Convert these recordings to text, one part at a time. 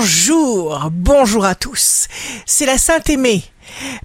Bonjour, bonjour à tous. C'est la Sainte Aimée.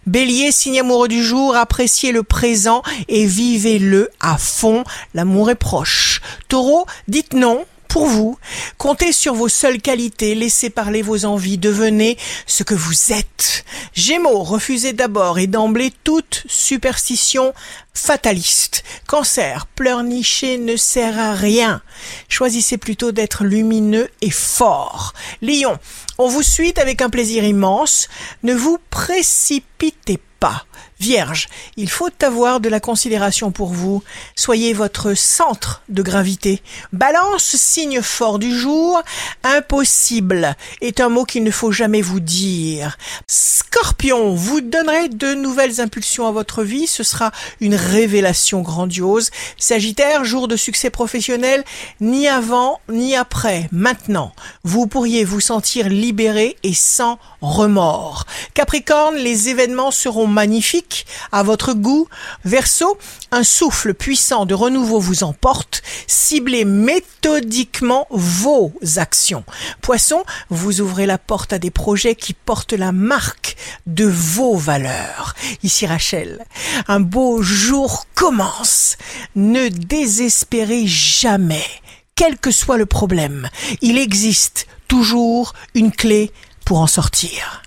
Bélier, signe amoureux du jour, appréciez le présent et vivez-le à fond. L'amour est proche. Taureau, dites non pour vous. Comptez sur vos seules qualités, laissez parler vos envies, devenez ce que vous êtes. Gémeaux, refusez d'abord et d'emblée toute superstition fataliste. Cancer, pleurnicher ne sert à rien. Choisissez plutôt d'être lumineux et fort. Lion, on vous suit avec un plaisir immense. Ne vous précipitez pas. Vierge, il faut avoir de la considération pour vous. Soyez votre centre de gravité. Balance, signe fort du jour. Impossible est un mot qu'il ne faut jamais vous dire. Scorpion, vous donnerez de nouvelles impulsions à votre vie. Ce sera une révélation grandiose. Sagittaire, jour de succès professionnel, ni avant ni après. Maintenant, vous pourriez vous sentir libéré et sans remords. Capricorne, les événements seront magnifiques à votre goût. Verseau, un souffle puissant de renouveau vous emporte. Ciblez méthodiquement vos actions. Poisson, vous ouvrez la porte à des projets qui portent la marque de vos valeurs. Ici Rachel, un beau jour commence. Ne désespérez jamais. Quel que soit le problème, il existe toujours une clé pour en sortir.